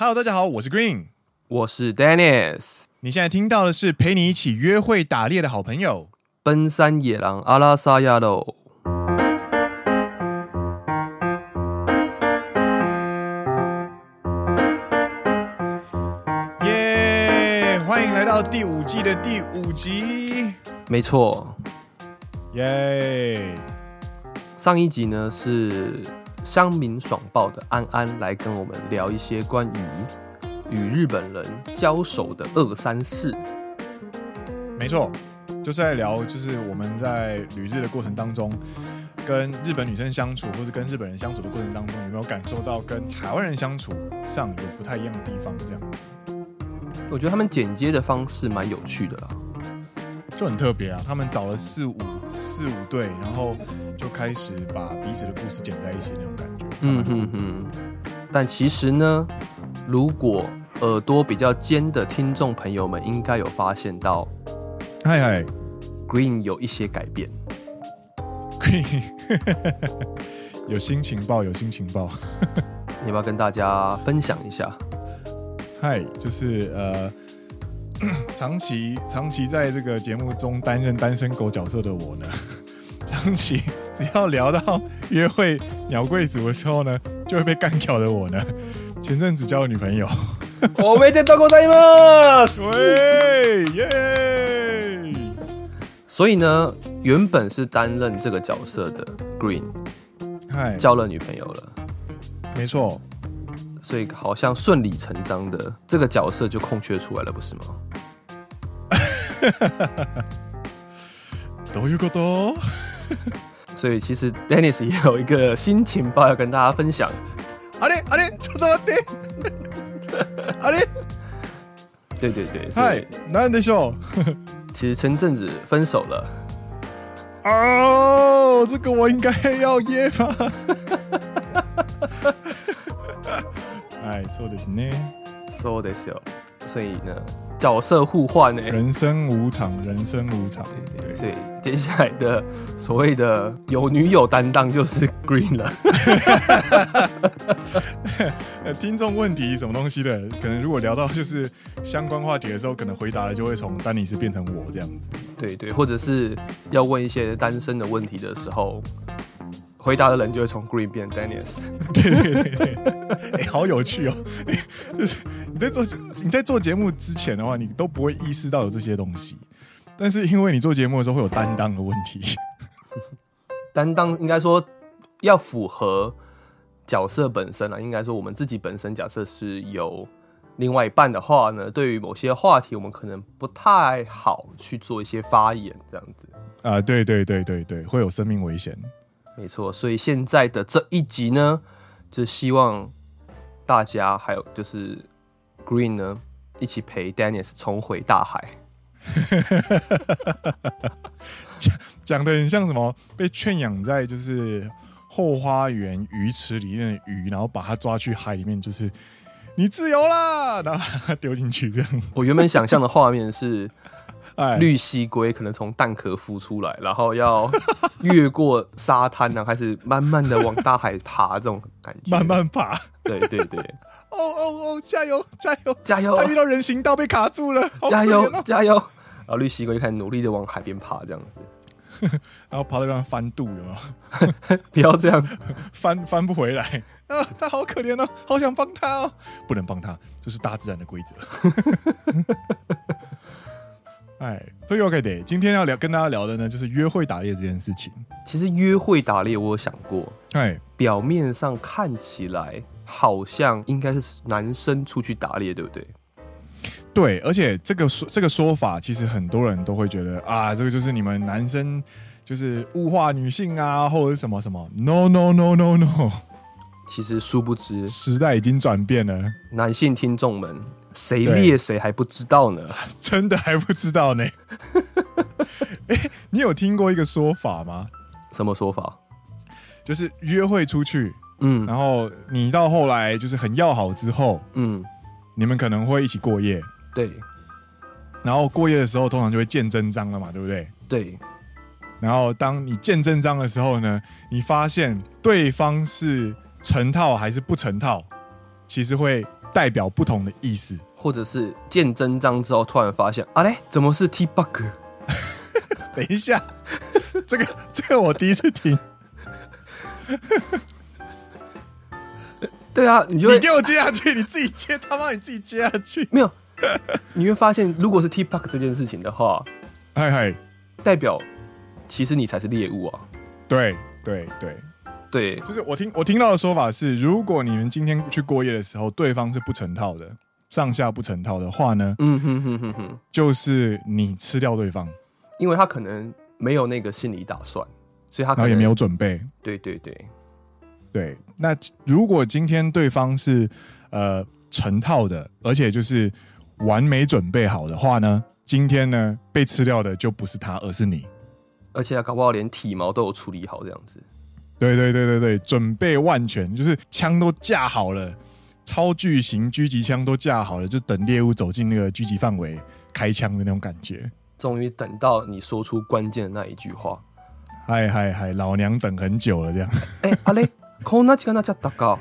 Hello，大家好，我是 Green，我是 Dennis。你现在听到的是陪你一起约会打猎的好朋友——奔山野狼阿拉萨亚喽。耶！欢迎来到第五季的第五集。没错。耶！上一集呢是乡民爽报的安安来跟我们聊一些关于与日本人交手的二三事。没错，就是在聊，就是我们在旅日的过程当中，跟日本女生相处，或是跟日本人相处的过程当中，有没有感受到跟台湾人相处上有不太一样的地方？这样子，我觉得他们剪接的方式蛮有趣的啦，就很特别啊。他们找了四五四五对，然后。就开始把彼此的故事剪在一起那种感觉。嗯哼哼。但其实呢，如果耳朵比较尖的听众朋友们，应该有发现到，嗨嗨，Green 有一些改变。Green 有新情报，有新情报。你要不要跟大家分享一下？嗨，就是呃，长期长期在这个节目中担任单身狗角色的我呢，长期。只要聊到约会鸟贵族的时候呢，就会被干掉的我呢，前阵子交了女朋友。我没见到过在吗？喂耶！所以呢，原本是担任这个角色的 Green，嗨，交了女朋友了。没错，所以好像顺理成章的这个角色就空缺出来了，不是吗？どういうこと？所以其实 Dennis 也有一个新情报要跟大家分享。啊咧啊咧，ちょっと待って。啊咧，对对对，嗨，なんでしょう？其实前阵子分手了。哦，这个我应该要耶吧？哎，そうですね。そうですよ。所以呢？ 角色互换呢、欸？人生无常，人生无常。对对对，所以接下来的所谓的有女友担当就是 Green 了。听众问题什么东西的？可能如果聊到就是相关话题的时候，可能回答的就会从丹尼斯变成我这样子。对对，或者是要问一些单身的问题的时候。回答的人就会从 Green 变 Dennis，对对对对，哎、欸，好有趣哦！就是 你在做你在做节目之前的话，你都不会意识到有这些东西，但是因为你做节目的时候会有担当的问题，担当应该说要符合角色本身啊，应该说我们自己本身假设是有另外一半的话呢，对于某些话题，我们可能不太好去做一些发言，这样子。啊，对对对对对，会有生命危险。没错，所以现在的这一集呢，就希望大家还有就是 Green 呢，一起陪 Dennis 重回大海。讲讲的很像什么？被圈养在就是后花园鱼池里面的鱼，然后把它抓去海里面，就是你自由啦，然后丢进去这样。我原本想象的画面是。绿蜥龟可能从蛋壳孵出来，然后要越过沙滩，然后开始慢慢的往大海爬，这种感觉。慢慢爬，对对对。哦哦哦，加油加油加油！他遇到人行道被卡住了，加油加油！然后绿蜥龟就开始努力的往海边爬，这样子，然后爬到地方翻肚，有没有？不要这样，翻翻不回来啊！他好可怜哦，好想帮他哦，不能帮他，这、就是大自然的规则。哎，所以 OK 的，今天要聊跟大家聊的呢，就是约会打猎这件事情。其实约会打猎，我有想过，哎，表面上看起来好像应该是男生出去打猎，对不对？对，而且这个说这个说法，其实很多人都会觉得啊，这个就是你们男生就是物化女性啊，或者是什么什么。No No No No No，其实殊不知时代已经转变了，男性听众们。谁猎谁还不知道呢？真的还不知道呢。欸，你有听过一个说法吗？什么说法？就是约会出去，嗯，然后你到后来就是很要好之后，嗯，你们可能会一起过夜，对。然后过夜的时候，通常就会见真章了嘛，对不对？对。然后当你见真章的时候呢，你发现对方是成套还是不成套，其实会代表不同的意思，或者是见真章之后突然发现，啊嘞，怎么是 T bug？等一下，这个这个我第一次听。对啊，你就你给我接下去，你自己接，他妈你自己接下去。没有，你会发现，如果是 T bug 这件事情的话，嗨嗨，代表其实你才是猎物啊。对对对对，就是我听我听到的说法是，如果你们今天去过夜的时候，对方是不成套的，上下不成套的话呢，嗯哼哼哼哼，就是你吃掉对方，因为他可能没有那个心理打算，所以他可能然后也没有准备。对对对对，那如果今天对方是呃成套的，而且就是完美准备好的话呢，今天呢被吃掉的就不是他，而是你。而且搞不好连体毛都有处理好，这样子。对对对对对，准备万全，就是枪都架好了，超巨型狙击枪都架好了，就等猎物走进那个狙击范围开枪的那种感觉。终于等到你说出关键的那一句话，嗨嗨嗨，老娘等很久了，这样。哎、欸，阿雷，こんな时间になっちゃったか？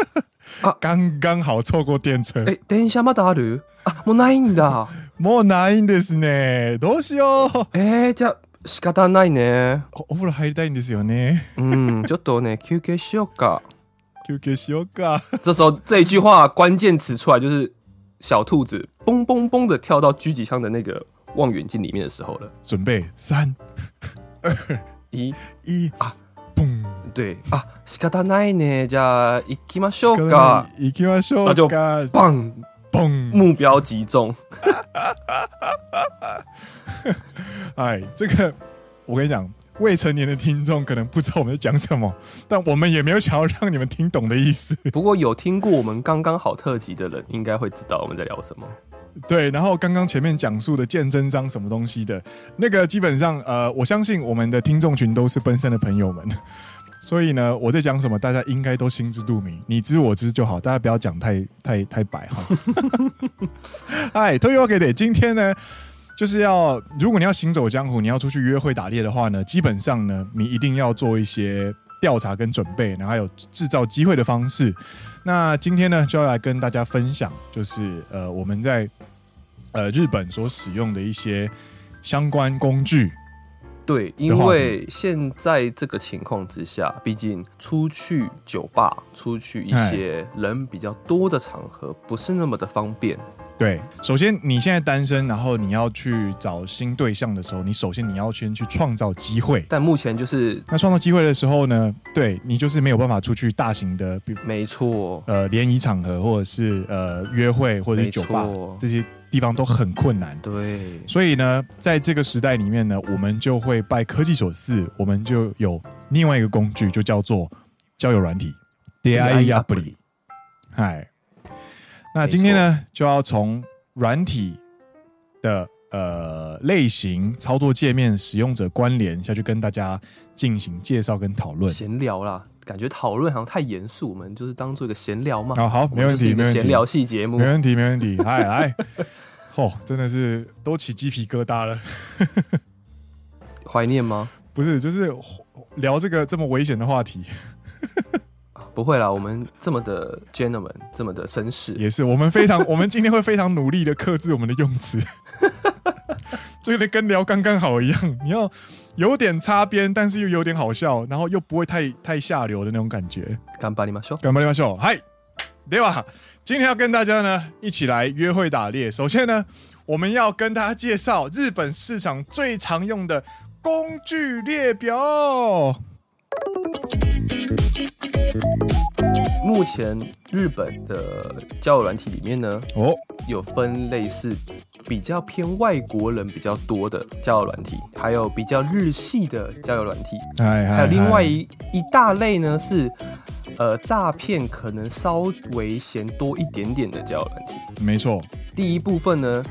啊，刚刚好错过电车。哎、欸，电车まだある？啊，もうないんだ。もうないんですね。どうしよう。哎、欸，じゃ仕方ないね。おお风吕入りたいんですよね。嗯，ちょっとね休憩しようか。 休憩しようか。这时候这一句话关键词出来，就是小兔子嘣嘣嘣的跳到狙击枪的那个望远镜里面的时候了。准备三二一一啊，嘣！对啊，仕方ないね。じゃあ行きましょうか。行きましょうか。那就棒嘣，目标击中。哎，这个我跟你讲， 未成年的听众可能不知道我们在讲什么，但我们也没有想要让你们听懂的意思。不过有听过我们刚刚好特辑的人，应该会知道我们在聊什么。对，然后刚刚前面讲述的见真章什么东西的那个，基本上呃，我相信我们的听众群都是奔身的朋友们，所以呢，我在讲什么，大家应该都心知肚明，你知我知就好，大家不要讲太太太白哈。嗨，推 OK 的，今天呢。就是要，如果你要行走江湖，你要出去约会打猎的话呢，基本上呢，你一定要做一些调查跟准备，然后还有制造机会的方式。那今天呢，就要来跟大家分享，就是呃，我们在呃日本所使用的一些相关工具。对，因为现在这个情况之下，毕竟出去酒吧、出去一些人比较多的场合，不是那么的方便。对，首先你现在单身，然后你要去找新对象的时候，你首先你要先去创造机会。但目前就是那创造机会的时候呢，对你就是没有办法出去大型的，没错，呃，联谊场合或者是呃约会或者是酒吧这些地方都很困难。对，所以呢，在这个时代里面呢，我们就会拜科技所赐，我们就有另外一个工具，就叫做交友软体。出会いアプリ，嗨。 那今天呢，就要从软体的呃类型、操作界面、使用者关联下去跟大家进行介绍跟讨论。闲聊啦，感觉讨论好像太严肃，我们就是当做一个闲聊嘛。好好，没问题，没问题。闲聊系节目，没问题，没问题。来来，哦，真的是都起鸡皮疙瘩了。怀念吗？不是，就是聊这个这么危险的话题。不会啦，我们这么的 gentleman，这么的绅士，也是我们非常，我们今天会非常努力的克制我们的用词，就有点跟聊刚刚好一样。你要有点擦边，但是又有点好笑，然后又不会太太下流的那种感觉。干巴，你们说，干巴，你们说，嗨，对吧？今天要跟大家呢一起来约会打猎。首先呢，我们要跟大家介绍日本市场最常用的工具列表。目前日本的交友软体里面呢，哦，有分类似比较偏外国人比较多的交友软体，还有比较日系的交友软体，还有另外一一大类呢是呃诈骗可能稍微嫌多一点点的交友软体。没错，第一部分呢。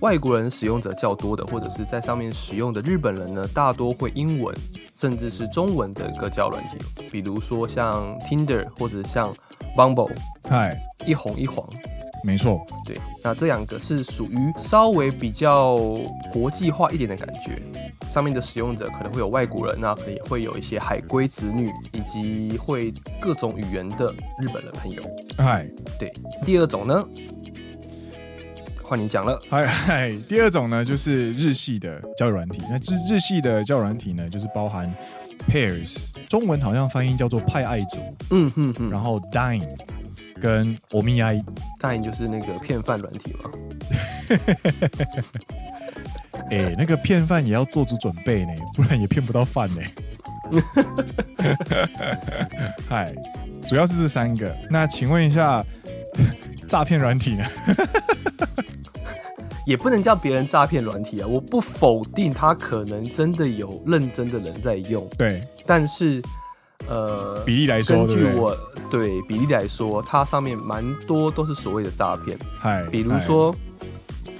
外国人使用者较多的，或者是在上面使用的日本人呢，大多会英文，甚至是中文的一个交友软体，比如说像 Tinder 或者像 Bumble，嗨，一红一黄，没错。对，那这两个是属于稍微比较国际化一点的感觉，上面的使用者可能会有外国人，那可能也会有一些海归子女，以及会各种语言的日本人朋友。嗨，对，第二种呢？换你讲了，嗨嗨，第二种呢，就是日系的交友软体。那日日系的交友软体呢，就是包含 Pairs，中文好像翻译叫做派爱族，嗯哼哼，然后 Dine 跟 Omiai，Dine 就是那个骗饭软体嘛。哎、欸，那个骗饭也要做足准备呢，不然也骗不到饭呢。嗨，主要是这三个。那请问一下，诈骗软体呢？也不能叫别人诈骗软体啊！我不否定他可能真的有认真的人在用，对。但是，呃，比例来说，根据我对，对比例来说，它上面蛮多都是所谓的诈骗。嗨，比如说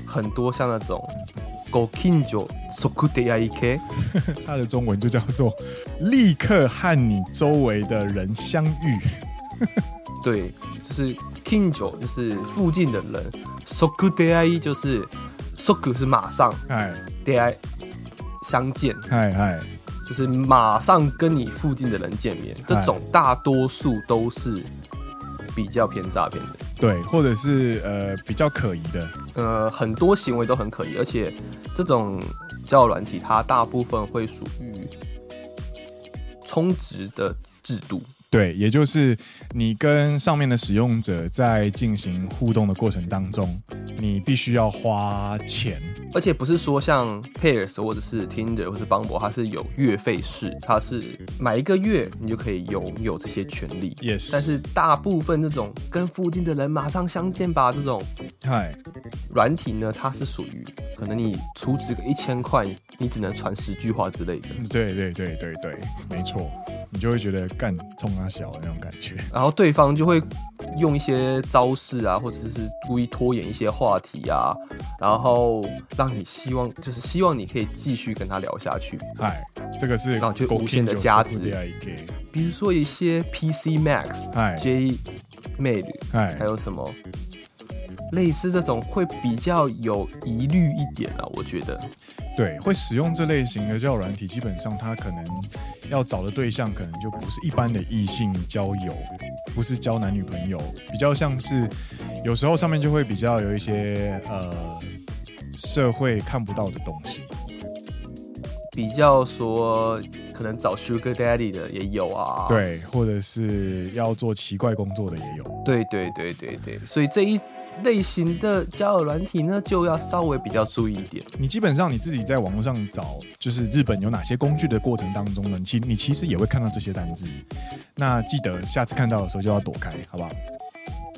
很多像那种 “Gokinjo Sokudeyaike”，它的中文就叫做“立刻和你周围的人相遇”。对，就是 “Kinjo”，就是附近的人。soku dai 就是 soku 是马上，哎，dai 相见，嗨嗨，就是马上跟你附近的人见面，这种大多数都是比较偏诈骗的，对，或者是呃比较可疑的，呃，很多行为都很可疑，而且这种交友软体它大部分会属于充值的制度。对，也就是你跟上面的使用者在进行互动的过程当中，你必须要花钱，而且不是说像 Pairs 或者是 Tinder 或是 Bumble，它是有月费式，它是买一个月你就可以拥有这些权利。Yes，但是大部分这种跟附近的人马上相见吧这种，嗨，软体呢，它是属于可能你储值个一千块，你只能传十句话之类的。对对对对对，没错。你就会觉得干冲他小的那种感觉，然后对方就会用一些招式啊，或者是故意拖延一些话题啊，然后让你希望就是希望你可以继续跟他聊下去。嗨，这个是然后就无限的加值。比如说一些 PC Max、J Made，还有什么类似这种会比较有疑虑一点啊，我觉得。对，会使用这类型的交友软体，基本上他可能要找的对象，可能就不是一般的异性交友，不是交男女朋友，比较像是有时候上面就会比较有一些呃社会看不到的东西，比较说可能找 Sugar Daddy 的也有啊，对，或者是要做奇怪工作的也有，对对对对对，所以这一。类型的交友软体呢，就要稍微比较注意一点。你基本上你自己在网络上找，就是日本有哪些工具的过程当中呢，其你其实也会看到这些单字。那记得下次看到的时候就要躲开，好不好？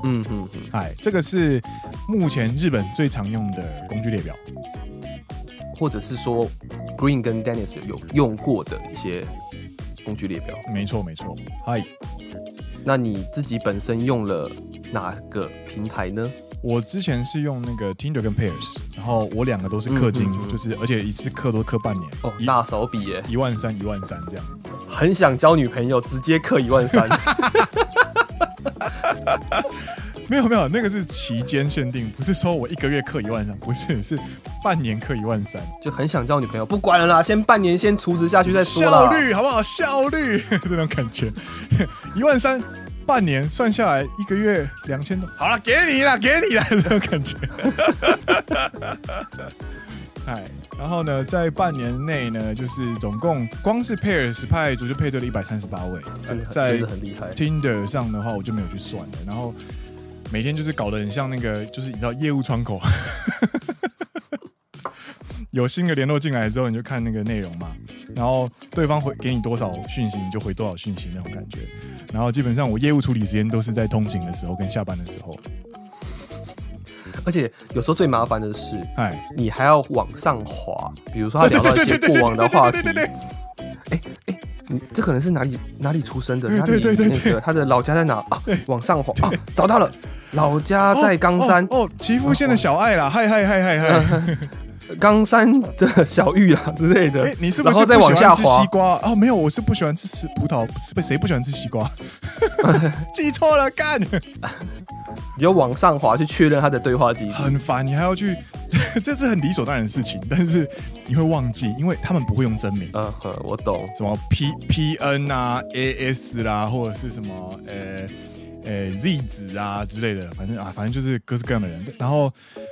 嗯嗯嗯。哎，这个是目前日本最常用的工具列表，或者是说 Green 跟 Dennis 有用过的一些工具列表。没错没错。嗨，那你自己本身用了哪个平台呢？我之前是用那个 Tinder 跟 Pairs，然后我两个都是氪金，嗯嗯嗯，就是而且一次氪都氪半年哦，大手笔耶，一万三一万三这样子。很想交女朋友，直接氪一万三。没有没有，那个是期间限定，不是说我一个月氪一万三，不是是半年氪一万三。就很想交女朋友，不管了啦，先半年先储值下去再说。效率好不好？效率 这种感觉，一万三。半年算下来，一个月两千多，好了，给你了，给你了，这种感觉。哎，然后呢，在半年内呢，就是总共光是 Pairs 派爱族就配对了一百三十八位，在。Tinder 上的话，我就没有去算了。然后每天就是搞得很像那个，就是你知道业务窗口。有新的联络进来之后，你就看那个内容嘛，然后对方回给你多少讯息，你就回多少讯息那种感觉。然后基本上我业务处理时间都是在通勤的时候跟下班的时候。而且有时候最麻烦的是，哎，你还要往上滑，比如说他聊到一些过往的话题。哎哎，你这可能是哪里哪里出生的？哪里那个他的老家在哪啊？往上滑啊，找到了，老家在冈山哦，岐阜县的小爱啦，嗨嗨嗨嗨嗨。冈山的小玉啊之类的。哎、欸，你是不是不喜欢吃西瓜？哦，没有，我是不喜欢吃吃葡萄。是被谁不喜欢吃西瓜？记错了，干！你就往上滑去确认他的对话记录，很烦。你还要去，这是很理所当然的事情，但是你会忘记，因为他们不会用真名。嗯哼，我懂。什么 P P N 啊，A S 啦，或者是什么呃。诶、，Z 子啊之类的，反正啊，反正就是各式各样的人。然后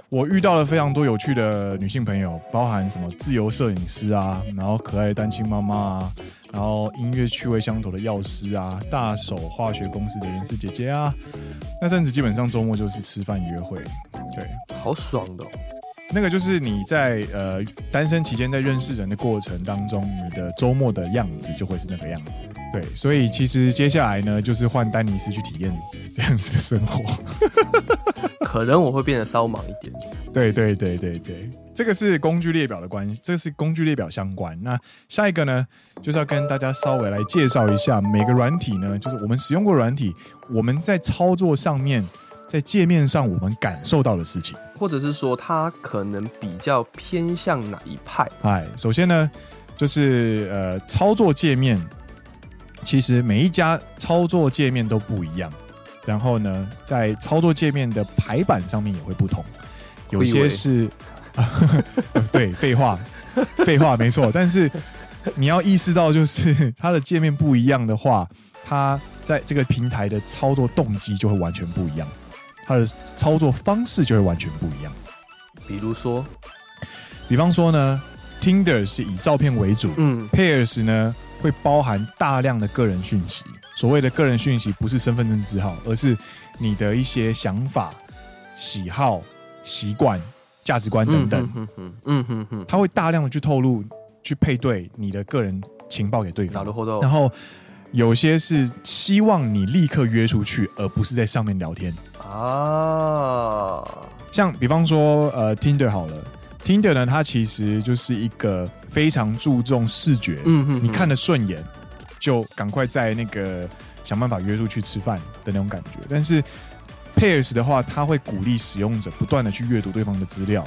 我遇到了非常多有趣的女性朋友，包含什么自由摄影师啊，然后可爱的单亲妈妈啊，然后音乐趣味相投的药师啊，大手化学公司的人事姐姐啊。那阵子基本上周末就是吃饭约会，对，好爽的、那个就是你在呃单身期间在认识人的过程当中，你的周末的样子就会是那个样子。对，所以其实接下来呢，就是换丹尼斯去体验这样子的生活。可能我会变得稍忙一点。对对对对对，这个是工具列表的关系，这是工具列表相关。那下一个呢，就是要跟大家稍微来介绍一下每个软体呢，就是我们使用过软体，我们在操作上面。在界面上，我们感受到的事情，或者是说，它可能比较偏向哪一派？哎，首先呢，就是呃，操作界面，其实每一家操作界面都不一样。然后呢，在操作界面的排版上面也会不同，有些是，对，废话，废话，没错。但是你要意识到，就是它的界面不一样的话，它在这个平台的操作动机就会完全不一样。它的操作方式就会完全不一样。比如说，比方说呢，Tinder 是以照片为主，嗯，Pairs 呢会包含大量的个人讯息。所谓的个人讯息，不是身份证字号，而是你的一些想法、喜好、习惯、价值观等等。嗯哼嗯哼哼，它会大量的去透露、去配对你的个人情报给对方。然后有些是希望你立刻约出去，而不是在上面聊天。啊，像比方说，呃，Tinder 好了，Tinder 呢，它其实就是一个非常注重视觉，嗯哼，你看得顺眼，就赶快在那个想办法约出去吃饭的那种感觉。但是 Pairs 的话，它会鼓励使用者不断的去阅读对方的资料，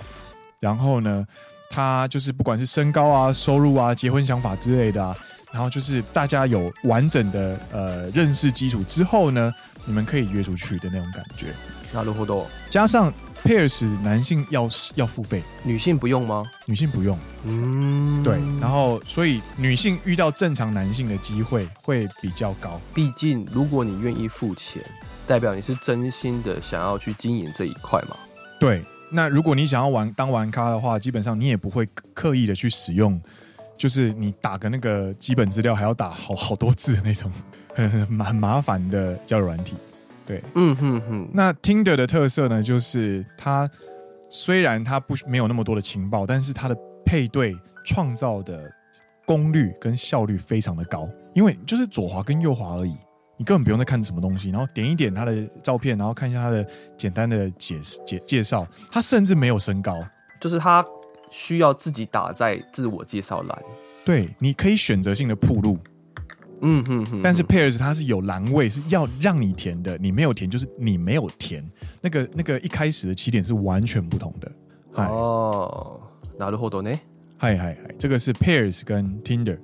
然后呢，它就是不管是身高啊、收入啊、结婚想法之类的啊，然后就是大家有完整的呃认识基础之后呢。你们可以约出去的那种感觉，那如何多加上 Pairs，男性要要付费，女性不用吗？女性不用，嗯，对。然后，所以女性遇到正常男性的机会会比较高。毕竟，如果你愿意付钱，代表你是真心的想要去经营这一块嘛。对。那如果你想要玩当玩咖的话，基本上你也不会刻意的去使用，就是你打个那个基本资料还要打好好多字的那种。很蛮麻烦的交友软体，对，嗯哼哼。那 Tinder 的特色呢，就是它虽然它不没有那么多的情报，但是它的配对创造的功率跟效率非常的高，因为就是左滑跟右滑而已，你根本不用再看什么东西，然后点一点他的照片，然后看一下他的简单的解释介介绍，他甚至没有身高，就是他需要自己打在自我介绍栏，对，你可以选择性的铺路。嗯哼哼，但是 Pairs 它是有栏位是要让你填的，你没有填就是你没有填，那个那个一开始的起点是完全不同的。哦，なるほど呢？嗨嗨嗨，这个是 Pairs 跟 Tinder。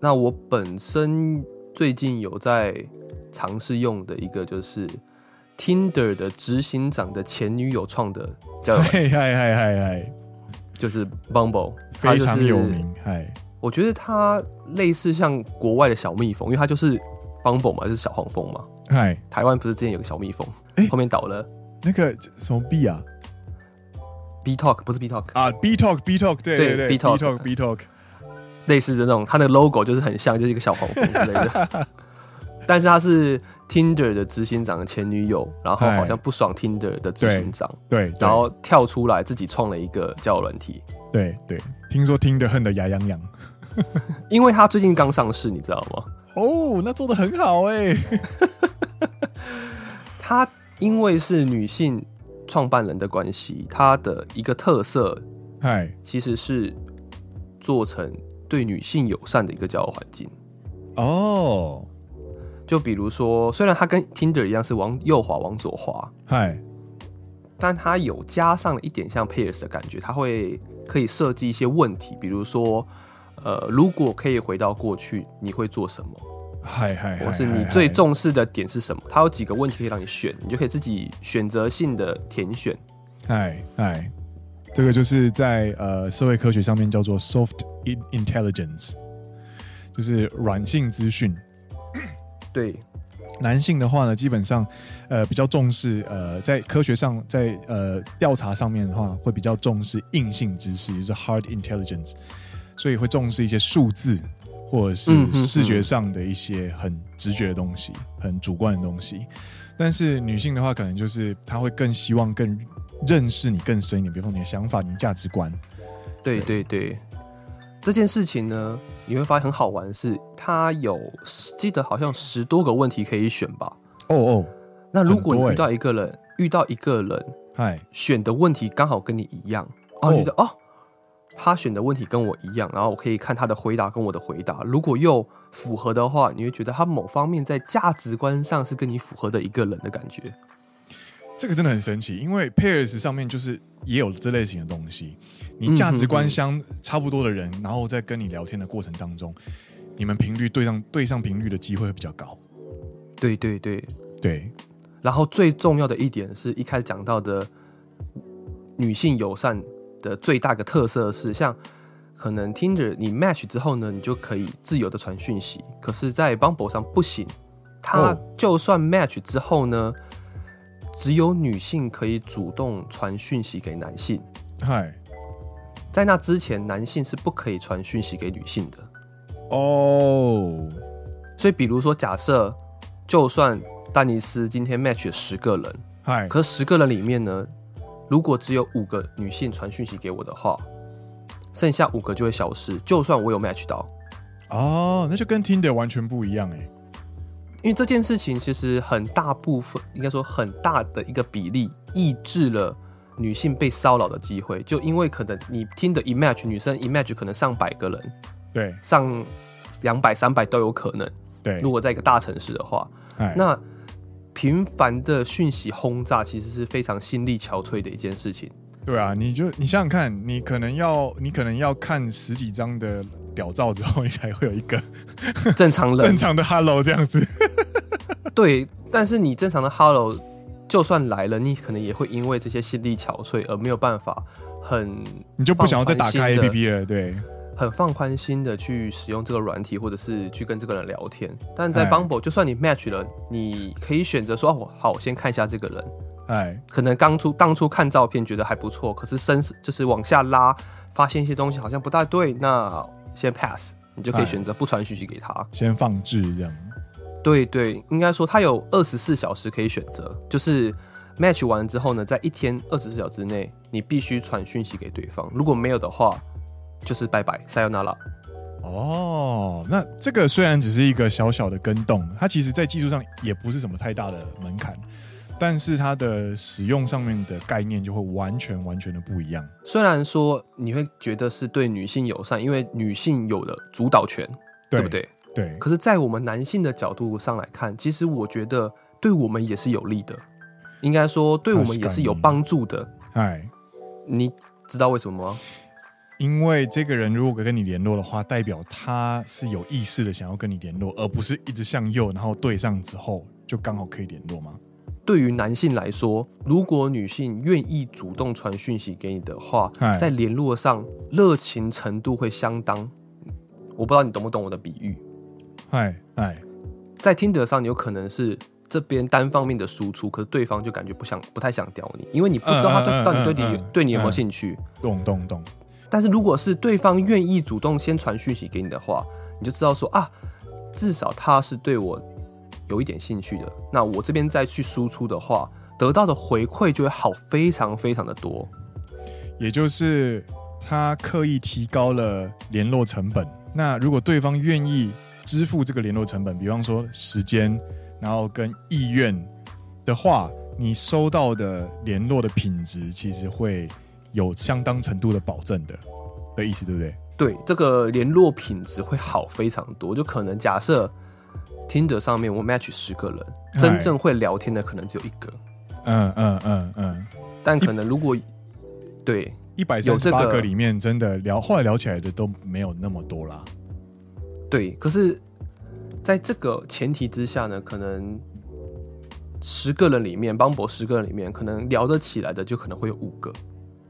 那我本身最近有在尝试用的一个就是 Tinder 的执行长的前女友创的，叫嗨嗨嗨嗨嗨， 就是 Bumble，非常有名，嗨。我觉得它类似像国外的小蜜蜂，因为它就是 Bumble 嘛，就是小黄蜂嘛。哎，台湾不是之前有个小蜜蜂，欸、后面倒了。那个什么 B 啊？B Talk 不是 B Talk 啊？B Talk B Talk 对对对，B Talk B Talk, B Talk 类似的那种，它那个 logo 就是很像，就是一个小黄蜂之类的。但是它是 Tinder 的执行长的前女友，然后好像不爽 Tinder 的执行长，对，然后跳出来自己创了一个交友软体。对对，听说 Tinder 恨得牙痒痒。因为他最近刚上市，你知道吗？哦，那做的很好哎。他因为是女性创办人的关系，他的一个特色，嗨，其实是做成对女性友善的一个交友环境。哦，就比如说，虽然它跟 Tinder 一样是往右滑、往左滑，嗨，但它有加上了一点像 Pairs 的感觉，它会可以设计一些问题，比如说，呃，如果可以回到过去，你会做什么？嗨嗨，或是你最重视的点是什么？它有几个问题可以让你选，你就可以自己选择性的填选。嗨嗨，这个就是在呃社会科学上面叫做 soft intelligence，就是软性资讯。对。男性的话呢，基本上，呃，比较重视呃，在科学上，在呃调查上面的话，会比较重视硬性知识，就是 hard intelligence，所以会重视一些数字或者是视觉上的一些很直觉的东西，很主观的东西。但是女性的话，可能就是她会更希望更认识你更深一点，比如说你的想法、你的价值观。对对对，这件事情呢。你会发现很好玩的是，他有记得好像十多个问题可以选吧？哦哦，那如果你遇到一个人，遇到一个人，嗨，选的问题刚好跟你一样，哦，你觉得哦，他选的问题跟我一样，然后我可以看他的回答跟我的回答，如果又符合的话，你会觉得他某方面在价值观上是跟你符合的一个人的感觉。这个真的很神奇，因为 Pairs 上面就是也有这类型的东西。你价值观相差不多的人，然后在跟你聊天的过程当中，你们频率对上对上频率的机会会比较高。对对对对。然后最重要的一点是一开始讲到的女性友善的最大的特色是，像可能 Tinder 你 match 之后呢，你就可以自由的传讯息，可是，在 Bumble 上不行。他就算 match 之后呢。只有女性可以主动传讯息给男性。嗨，在那之前，男性是不可以传讯息给女性的。哦，所以比如说，假设就算丹尼斯今天 match 了十个人，嗨，可是十个人里面呢，如果只有五个女性传讯息给我的话，剩下五个就会消失。就算我有 match 到，哦，那就跟 Tinder 完全不一样哎。因为这件事情其实很大部分，应该说很大的一个比例，抑制了女性被骚扰的机会。就因为可能你听的 image 女生 image 可能上百个人，对，上两百、三百都有可能。对，如果在一个大城市的话，那频繁的讯息轰炸其实是非常心力憔悴的一件事情。对啊，你就你想想看，你可能要你可能要看十几张的。屌照之后，你才会有一个正常人 正常的 hello 这样子。对，但是你正常的 hello 就算来了，你可能也会因为这些心力憔悴而没有办法很，你就不想要再打开 APP 了，对，很放宽心的去使用这个软体，或者是去跟这个人聊天。但在 Bumble，就算你 match 了，你可以选择说，哦，好，我先看一下这个人。哎，可能刚出当初看照片觉得还不错，可是深就是往下拉，发现一些东西好像不大对，那。先 pass，你就可以选择不传讯息给他，先放置这样。对对，应该说它有二十四小时可以选择，就是 match 完之后呢，在一天二十四小时之内，你必须传讯息给对方。如果没有的话，就是拜拜，sayonara。哦，那这个虽然只是一个小小的跟动，它其实在技术上也不是什么太大的门槛。但是它的使用上面的概念就会完全完全的不一样。虽然说你会觉得是对女性友善，因为女性有了主导权，对，对不对？对。可是，在我们男性的角度上来看，其实我觉得对我们也是有利的，应该说对我们也是有帮助的。哎，你知道为什么吗？因为这个人如果跟你联络的话，代表他是有意识的想要跟你联络，而不是一直向右，然后对上之后就刚好可以联络吗？对于男性来说，如果女性愿意主动传讯息给你的话，在联络上热情程度会相当。我不知道你懂不懂我的比喻？哎哎，在 Tinder 上，你有可能是这边单方面的输出，可是对方就感觉不想、不太想屌你，因为你不知道他对到底对你对你有没有兴趣。懂懂懂。但是如果是对方愿意主动先传讯息给你的话，你就知道说啊，至少他是对我。有一点兴趣的，那我这边再去输出的话，得到的回馈就会好非常非常的多。也就是他刻意提高了联络成本。那如果对方愿意支付这个联络成本，比方说时间，然后跟意愿的话，你收到的联络的品质其实会有相当程度的保证的的意思，对不对？对，这个联络品质会好非常多。就可能假设。Tinder 上面我 match 十个人，真正会聊天的可能只有一个。嗯嗯嗯嗯。但可能如果对一百三十八个里面，真的聊后来聊起来的都没有那么多啦。对，可是在这个前提之下呢，可能十个人里面，Bumble 十个人里面，可能聊得起来的就可能会有五个。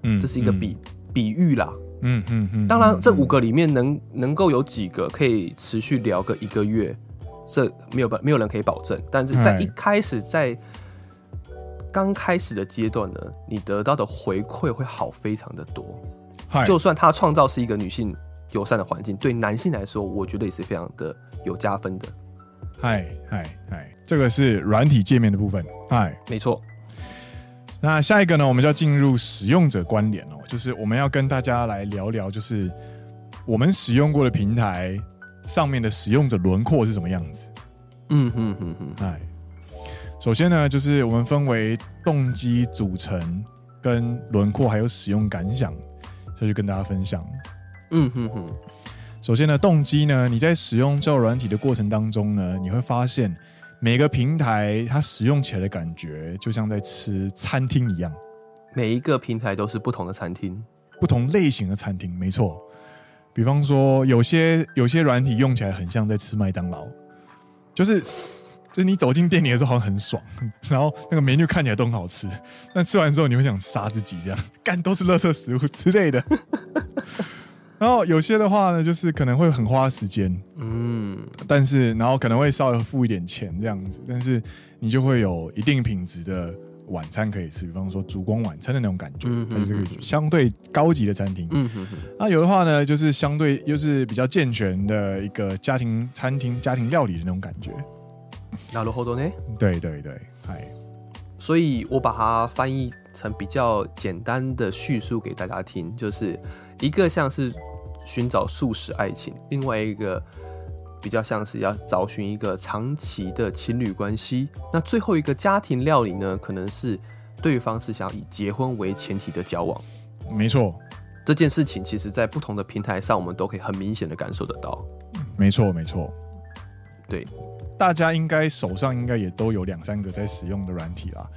嗯，这是一个比、嗯、比喻啦。嗯嗯嗯。当然，这五个里面能能够有几个可以持续聊个一个月，这没有办没有人可以保证。但是在一开始在刚开始的阶段呢，你得到的回馈会好非常的多。就算他创造是一个女性友善的环境，对男性来说，我觉得也是非常的有加分的。嗨嗨嗨，这个是软体界面的部分。嗨，没错。那下一个呢，我们就要进入使用者关联哦，就是我们要跟大家来聊聊，就是我们使用过的平台上面的使用者轮廓是什么样子。嗯哼哼哼，嗨。首先呢，就是我们分为动机组成、跟轮廓，还有使用感想，下去跟大家分享。嗯哼哼。首先呢，动机呢，你在使用交友软体的过程当中呢，你会发现每个平台它使用起来的感觉，就像在吃餐厅一样。每一个平台都是不同的餐厅，不同类型的餐厅，没错。比方说，有些有些软体用起来很像在吃麦当劳，就是。就是你走进店里的时候好像很爽，然后那个 menu 看起来都很好吃，但吃完之后你会想杀自己，这样干都是垃圾食物之类的。然后有些的话呢，就是可能会很花时间，嗯，但是然后可能会稍微付一点钱这样子，但是你就会有一定品质的晚餐可以吃，比方说烛光晚餐的那种感觉，它就是个相对高级的餐厅。嗯哼哼。那有的话呢，就是相对又是比较健全的一个家庭餐厅、家庭料理的那种感觉。なるほどね。对对对，嗨。所以我把它翻译成比较简单的叙述给大家听，就是 一个像是寻找素食爱情，另外一个比较像是要找寻一个长期的情侣关系。那最后一个家庭料理呢，可能是对方是想要以结婚为前提的交往。没错，这件事情其实在不同的平台上，我们都可以很明显的感受得到。没错，没错，对。大家应该手上应该也都有两三个在使用的软体啦。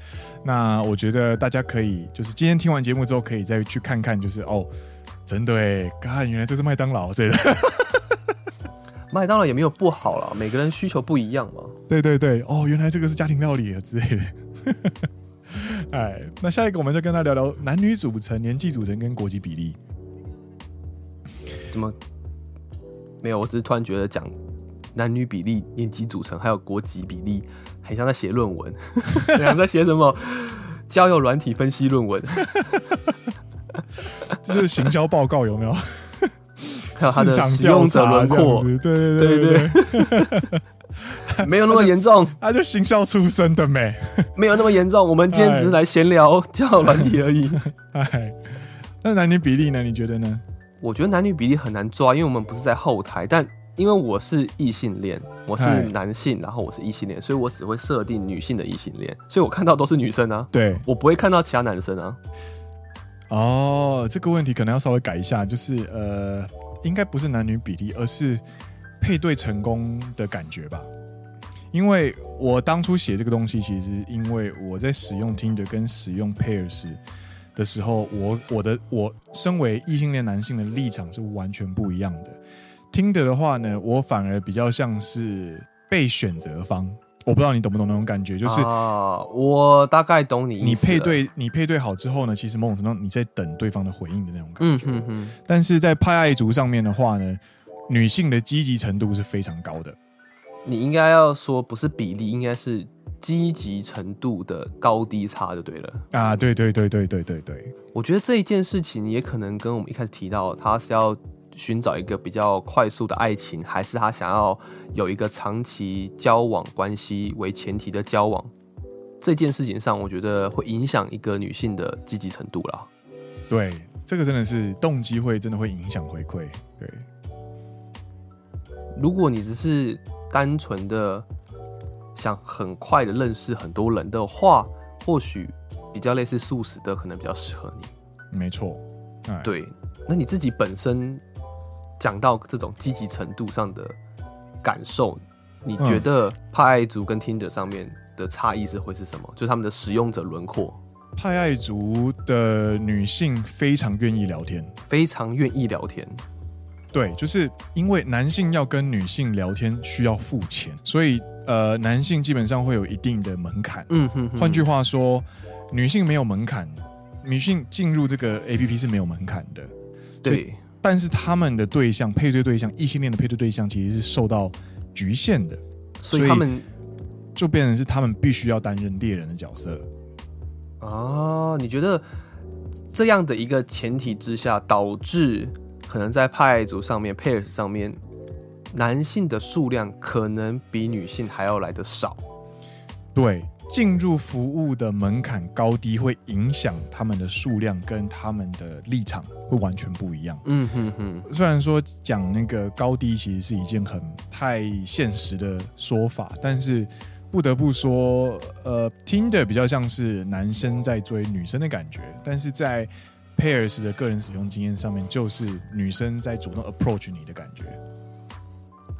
那我觉得大家可以就是今天听完节目之后，可以再去看看，就是哦，真的哎，看原来这是麦当劳这个。麦当劳也没有不好啦，每个人需求不一样嘛。对对对，哦，原来这个是家庭料理之类的。哎，那下一个我们就跟他聊聊男女组成、年纪组成跟国籍比例。怎么？没有，我只是突然觉得讲。男女比例、年级组成，还有国籍比例，很像在写论文，很像在写什么交友软体分析论文，这就是行销报告有没有？还有他的使用者轮廓，对对对对，对，没有那么严重，他就行销出身的没，没有那么严重。我们今天只是来闲聊交友软体而已。哎，那男女比例呢？你觉得呢？我觉得男女比例很难抓，因为我们不是在后台，但。因为我是异性恋，我是男性，然后我是异性恋，所以我只会设定女性的异性恋，所以我看到都是女生啊。对，我不会看到其他男生啊。哦，这个问题可能要稍微改一下，就是呃，应该不是男女比例，而是配对成功的感觉吧。因为我当初写这个东西，其实因为我在使用 Tinder 跟使用 Pairs 的时候，我我的我身为异性恋男性的立场是完全不一样的。听的的话呢，我反而比较像是被选择方，我不知道你懂不懂那种感觉，就是啊，我大概懂你。你配对，你配对好之后呢，其实某种程度你在等对方的回应的那种感觉。嗯哼哼。但是在派爱族上面的话呢，女性的积极程度是非常高的。你应该要说不是比例，应该是积极程度的高低差就对了。啊，对对对对对对对。我觉得这一件事情也可能跟我们一开始提到，他是要。寻找一个比较快速的爱情，还是他想要有一个长期交往关系为前提的交往，这件事情上，我觉得会影响一个女性的积极程度啦。对，这个真的是动机会真的会影响回馈。对，如果你只是单纯的想很快的认识很多人的话，或许比较类似素食的可能比较适合你。没错，对，那你自己本身。讲到这种积极程度上的感受，你觉得派爱族跟 Tinder 上面的差异是会是什么？就是他们的使用者轮廓。派爱族的女性非常愿意聊天，非常愿意聊天。对，就是因为男性要跟女性聊天需要付钱，所以呃，男性基本上会有一定的门槛。嗯哼哼。换句话说，女性没有门槛，女性进入这个 APP 是没有门槛的。对。但是他们的对象配对对象，异性恋的配对对象其实是受到局限的，所以他们就变成是他们必须要担任猎人的角色。哦，你觉得这样的一个前提之下，导致可能在派爱族上面，Pairs 上面，男性的数量可能比女性还要来的少。对，进入服务的门槛高低会影响他们的数量跟他们的立场会完全不一样。嗯哼哼。虽然说讲那个高低其实是一件很太现实的说法，但是。不得不说，呃，Tinder 比较像是男生在追女生的感觉，但是在 Pairs 的个人使用经验上面，就是女生在主动 approach 你的感觉。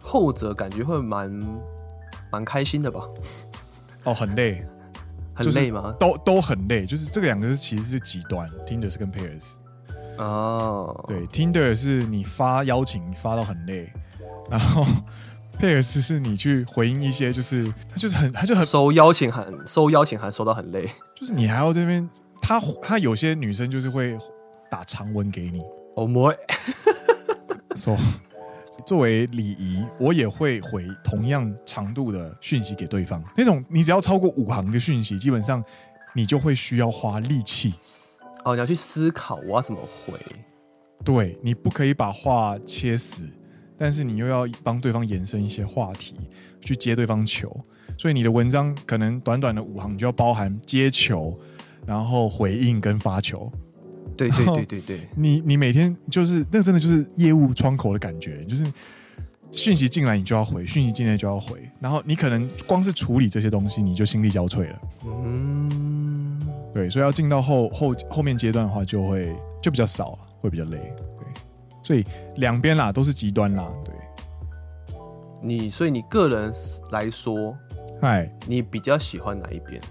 后者感觉会蛮蛮开心的吧？哦，很累，很累吗？都都很累，就是这个两个是其实是极端，Tinder 是跟 Pairs。哦，对，Tinder 是你发邀请发到很累，然后。Pairs 是你去回应一些，就是他就是很他就很收邀请函，收邀请函收到很累，就是你还要这边他他有些女生就是会打长文给你，哦莫，说作为礼仪，我也会回同样长度的讯息给对方。那种你只要超过五行的讯息，基本上你就会需要花力气。哦，你要去思考我要怎么回，对，你不可以把话切死。但是你又要帮对方延伸一些话题，去接对方球，所以你的文章可能短短的五行就要包含接球，然后回应跟发球。对对对对对，你你每天就是那真的就是业务窗口的感觉，就是讯息进来你就要回，讯息进来就要回，然后你可能光是处理这些东西你就心力交瘁了。嗯，对，所以要进到后后后面阶段的话，就会就比较少，会比较累。所以两边啦都是极端啦，对。你所以你个人来说，嗨，你比较喜欢哪一边？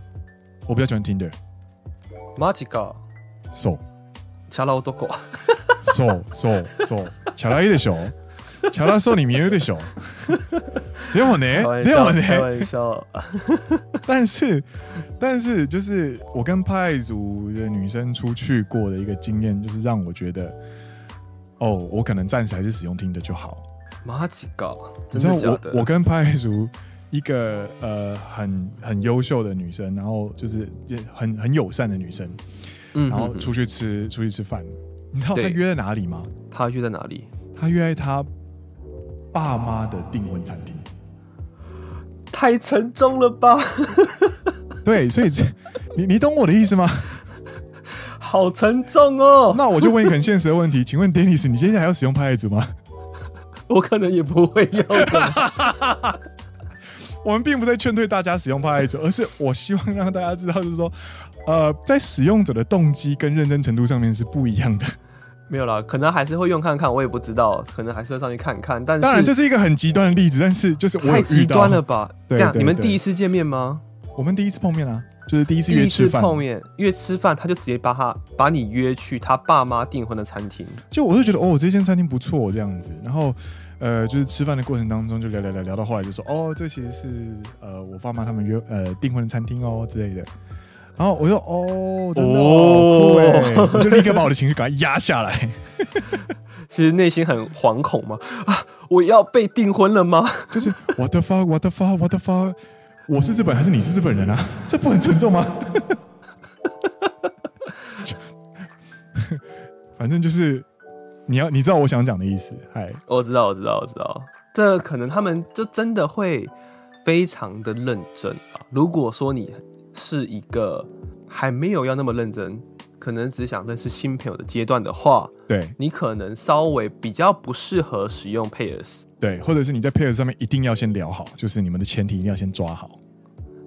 我比较喜欢 Tinder。マジか。そう。 チャラ男。そうそうそう。チャラいでしょ。チャラそうに见えるでしょ。でもね、でもね。开玩笑。但是但是就是我跟派爱族的女生出去过的一个经验，就是让我觉得。哦，我可能暂时还是使用听的就好。马吉嘎，你知道我我跟派爱族一个呃很很优秀的女生，然后就是也很很友善的女生， 嗯，然后出去吃出去吃饭，你知道他约在哪里吗？他约在哪里？他约在他爸妈的订婚餐厅。太沉重了吧？对，所以这你你懂我的意思吗？好沉重哦！那我就问一个很现实的问题，请问 Dennis，你接下来要使用派爱组吗？我可能也不会用的。我们并不在劝退大家使用派爱组，而是我希望让大家知道，就是说，呃，在使用者的动机跟认真程度上面是不一样的。没有啦，可能还是会用看看，我也不知道，可能还是会上去看看。但是当然这是一个很极端的例子，但是就是我太极端了吧？对，对，对，对，你们第一次见面吗？我们第一次碰面啊。就是第一次约吃饭，碰面约吃饭，他就直接把他把你约去他爸妈订婚的餐厅。就我就觉得哦，这间餐厅不错这样子。然后呃，就是吃饭的过程当中就聊聊聊聊到后来就说哦，这其实是呃我爸妈他们约呃订婚的餐厅哦之类的。然后我就哦，真的哦，酷哎，我就立刻把我的情绪给他压下来。其实内心很惶恐嘛？啊，我要被订婚了吗？就是 what the fuck，what the fuck，what the fuck。我是日本还是你是日本人啊？这不很沉重吗？反正就是你要你知道我想讲的意思。嗨，我知道，我知道，我知道。这可能他们就真的会非常的认真啊。如果说你是一个还没有要那么认真，可能只想认识新朋友的阶段的话，对，你可能稍微比较不适合使用 Pairs。对，或者是你在 Pairs 上面一定要先聊好，就是你们的前提一定要先抓好。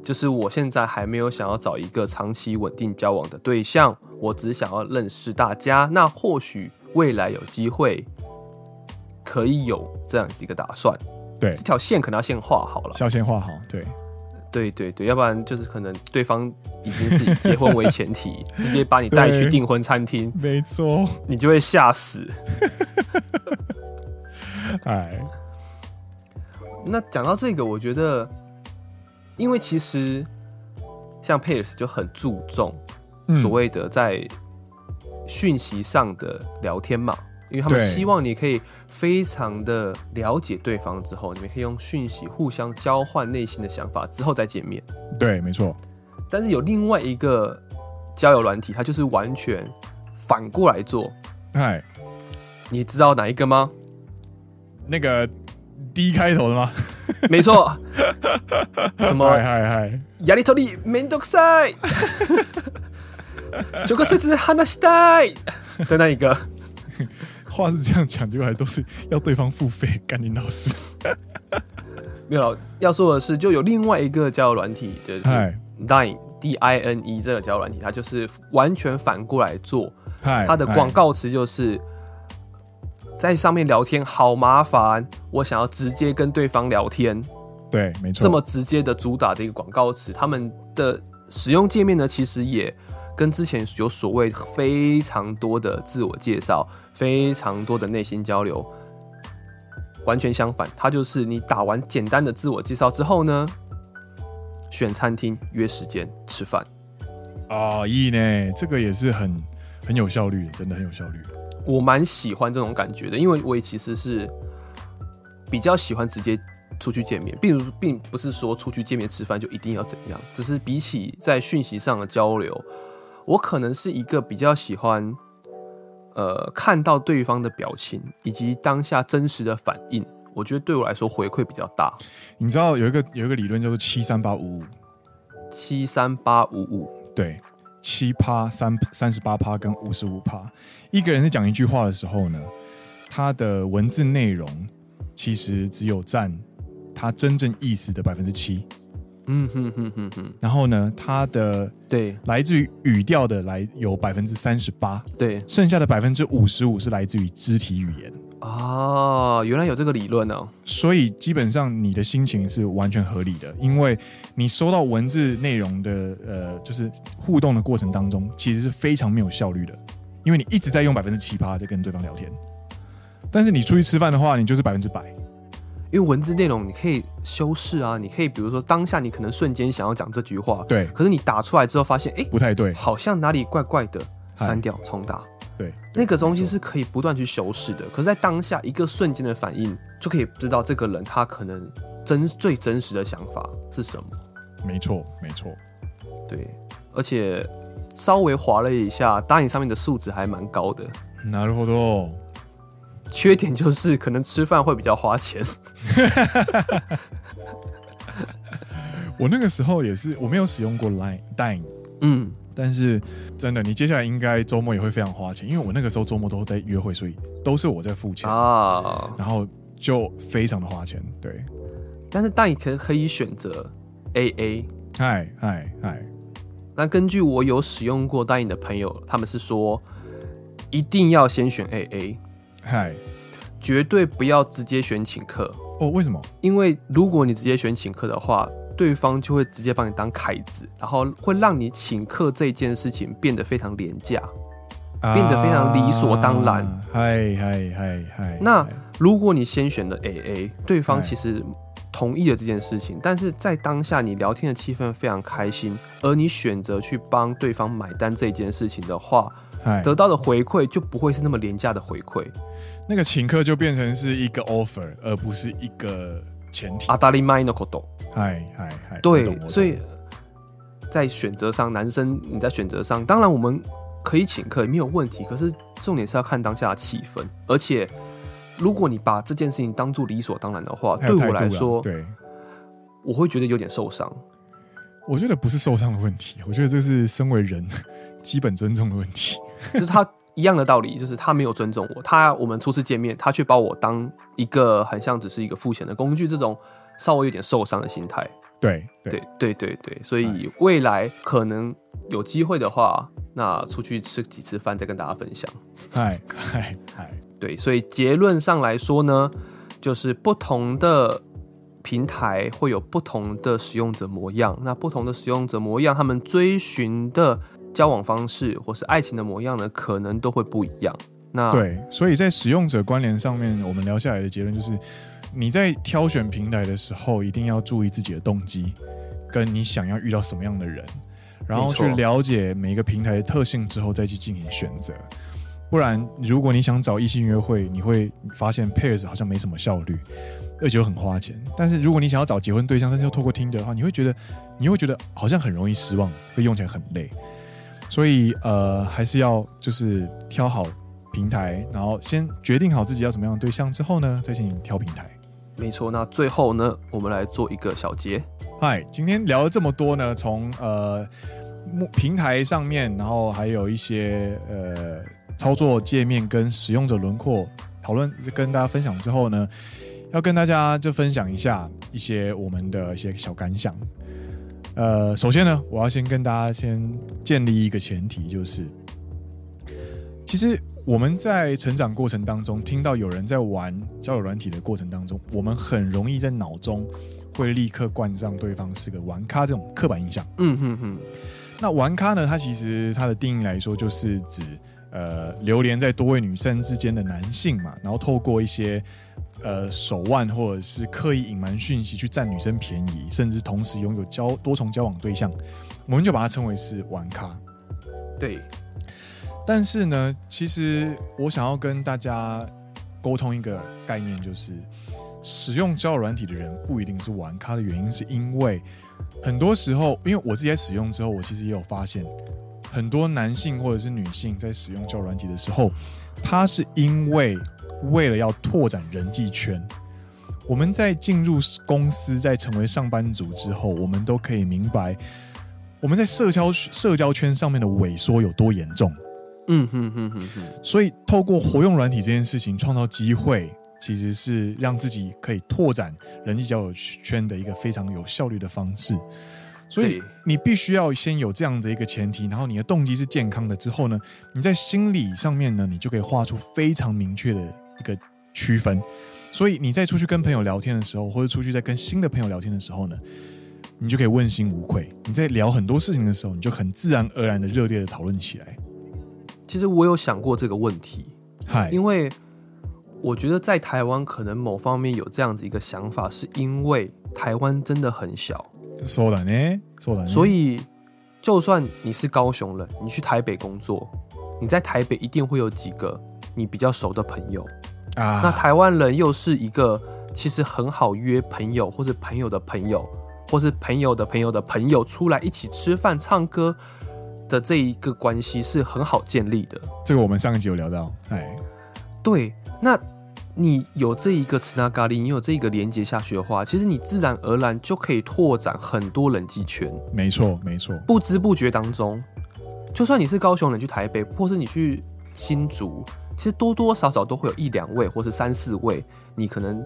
就是我现在还没有想要找一个长期稳定交往的对象，我只想要认识大家。那或许未来有机会可以有这样子一个打算。对，这条线可能要先画好了，要先画好。对，对对对，要不然就是可能对方已经是以结婚为前提，直接把你带去订婚餐厅，没错，你就会吓死。哎，那讲到这个，我觉得，因为其实像佩尔斯就很注重所谓的在讯息上的聊天嘛。因为他们希望你可以非常的了解对方之后，你们可以用讯息互相交换内心的想法之后再见面。对，没错。但是有另外一个交友软体，它就是完全反过来做。嗨，你知道哪一个吗？那个 D 开头的吗？没错。什么？嗨嗨嗨！やりとりめんどくさい。直接话したい的那一个。 话是这样讲，结果还都是要对方付费，干你老师。没有，要说的是，就有另外一个交友软体，就是 Dine D I N E 这个交友软体，它就是完全反过来做。它的广告词就是在上面聊天好麻烦，我想要直接跟对方聊天。对，没错，这么直接的主打的一个广告词，他们的使用界面呢，其实也。跟之前有所谓非常多的自我介绍，非常多的内心交流，完全相反。它就是你打完简单的自我介绍之后呢，选餐厅约时间吃饭。啊，意呢，这个也是很很有效率，真的很有效率。我蛮喜欢这种感觉的，因为我也其实是比较喜欢直接出去见面，并并不是说出去见面吃饭就一定要怎样，只是比起在讯息上的交流。我可能是一个比较喜欢，呃，看到对方的表情以及当下真实的反应，我觉得对我来说回馈比较大。你知道有一个有一个理论叫做七三八五五，七三八五五，对，七趴三三十八趴跟五十五趴。一个人在讲一句话的时候呢，他的文字内容其实只有占他真正意思的百分之七。嗯哼哼哼哼，然后呢，它的对来自于语调的来有百分之三十八，对，剩下的百分之五十五是来自于肢体语言。哦，原来有这个理论哦。所以基本上你的心情是完全合理的，因为你收到文字内容的呃，就是互动的过程当中，其实是非常没有效率的，因为你一直在用百分之七八在跟对方聊天，但是你出去吃饭的话，你就是百分之百。因为文字内容你可以修饰啊，你可以比如说当下你可能瞬间想要讲这句话，对，可是你打出来之后发现，哎，不太对，好像哪里怪怪的，删掉重打，对，那个东西是可以不断去修饰的。可是，在当下一个瞬间的反应，就可以知道这个人他可能真最真实的想法是什么。没错，没错，对，而且稍微滑了一下，答应上面的数值还蛮高的。なるほど。 缺点就是可能吃饭会比较花钱。我那个时候也是，我没有使用过 Line Dine，嗯，但是真的，你接下来应该周末也会非常花钱，因为我那个时候周末都在约会，所以都是我在付钱啊，然后就非常的花钱。对，但是 Dine 可可以选择 AA，嗨嗨嗨。那根据我有使用过 Dine 的朋友，他们是说一定要先选 AA。嗨，绝对不要直接选请客哦。为什么？因为如果你直接选请客的话，对方就会直接把你当凯子，然后会让你请客这件事情变得非常廉价，啊、变得非常理所当然。嗨嗨嗨嗨。那如果你先选了 AA，对方其实同意了这件事情，但是在当下你聊天的气氛非常开心，而你选择去帮对方买单这件事情的话。得到的回馈就不会是那么廉价的回馈，那个请客就变成是一个 offer，而不是一个前提。阿达利麦诺可懂，嗨嗨嗨，对，所以在选择上，男生你在选择上，当然我们可以请客没有问题，可是重点是要看当下的气氛，而且如果你把这件事情当做理所当然的话，对我来说，对，我会觉得有点受伤。我觉得不是受伤的问题，我觉得这是身为人 基本尊重的问题。就是他一样的道理，就是他没有尊重我，他我们初次见面，他却把我当一个很像只是一个付钱的工具，这种稍微有点受伤的心态。对对对对对，所以未来可能有机会的话，那出去吃几次饭再跟大家分享。嗨嗨嗨，对，所以结论上来说呢，就是不同的平台会有不同的使用者模样，那不同的使用者模样，他们追寻的交往方式或是爱情的模样呢，可能都会不一样。那对，所以在使用者关联上面，我们聊下来的结论就是，你在挑选平台的时候，一定要注意自己的动机，跟你想要遇到什么样的人，然后去了解每一个平台的特性之后，再去进行选择。不然，如果你想找异性约会，你会发现 Pairs 好像没什么效率，而且又很花钱。但是如果你想要找结婚对象，但是又透过 Tinder 的话，你会觉得，你会觉得好像很容易失望，会用起来很累。所以，呃，还是要就是挑好平台，然后先决定好自己要什么样的对象之后呢，再进行挑平台。没错。那最后呢，我们来做一个小结。嗨，今天聊了这么多呢，从呃平台上面，然后还有一些呃。操作界面跟使用者轮廓讨论，跟大家分享之后呢，要跟大家就分享一下一些我们的一些小感想。呃，首先呢，我要先跟大家先建立一个前提，就是其实我们在成长过程当中，听到有人在玩交友软体的过程当中，我们很容易在脑中会立刻冠上对方是个玩咖这种刻板印象。嗯哼哼。那玩咖呢，它其实它的定义来说，就是指。呃，流连在多位女生之间的男性嘛，然后透过一些呃手腕或者是刻意隐瞒讯息去占女生便宜，甚至同时拥有交多重交往对象，我们就把它称为是玩咖。对。但是呢，其实我想要跟大家沟通一个概念，就是使用交友软体的人不一定是玩咖的原因，是因为很多时候，因为我自己在使用之后，我其实也有发现。很多男性或者是女性在使用交友软体的时候，他是因为为了要拓展人际圈。我们在进入公司，在成为上班族之后，我们都可以明白，我们在社交社交圈上面的萎缩有多严重。嗯哼哼哼哼。所以，透过活用软体这件事情，创造机会，其实是让自己可以拓展人际交友圈的一个非常有效率的方式。所以你必须要先有这样的一个前提，然后你的动机是健康的之后呢，你在心理上面呢，你就可以画出非常明确的一个区分。所以你在出去跟朋友聊天的时候，或者出去在跟新的朋友聊天的时候呢，你就可以问心无愧。你在聊很多事情的时候，你就很自然而然的热烈的讨论起来。其实我有想过这个问题，嗨，因为我觉得在台湾可能某方面有这样子一个想法，是因为台湾真的很小。说了呢，说了呢。所以，就算你是高雄人，你去台北工作，你在台北一定会有几个你比较熟的朋友啊。那台湾人又是一个其实很好约朋友，或是朋友的朋友，或是朋友的朋友的朋友出来一起吃饭、唱歌的这一个关系是很好建立的。这个我们上一集有聊到，哎，对，那。你有这一个吃那咖喱，你有这一个连接下去的话，其实你自然而然就可以拓展很多人际圈。没错，没错。不知不觉当中，就算你是高雄人去台北，或是你去新竹，其实多多少少都会有一两位，或是三四位，你可能